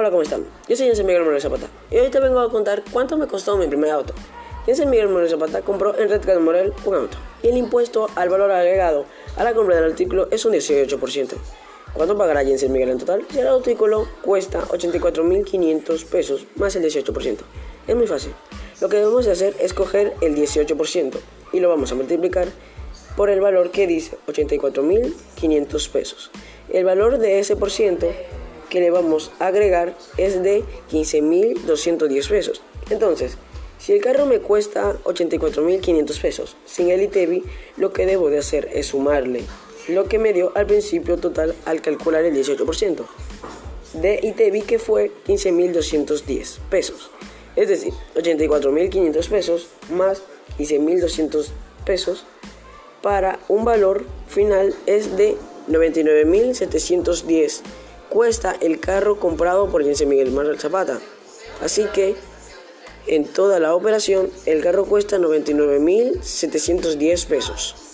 Hola, ¿cómo están? Yo soy José Miguel Moreno Zapata y hoy te vengo a contar cuánto me costó mi primer auto. José Miguel Moreno Zapata compró en Red Cat Morel un auto y el impuesto al valor agregado a la compra del artículo es un 18%. ¿Cuánto pagará Jensen Miguel en total? Si el artículo cuesta 84.500 pesos más el 18%. Es muy fácil. Lo que debemos hacer es coger el 18% y lo vamos a multiplicar por el valor que dice 84.500 pesos. El valor de ese por ciento que le vamos a agregar es de 15.210 pesos. Entonces, si el carro me cuesta 84.500 pesos sin el ITEVI, lo que debo de hacer es sumarle lo que me dio al principio total al calcular el 18% de ITEVI que fue 15.210 pesos. Es decir, 84.500 pesos más 15.200 pesos para un valor final es de 99.710 cuesta el carro comprado por José Miguel Manuel Zapata. Así que en toda la operación el carro cuesta 99.710 pesos.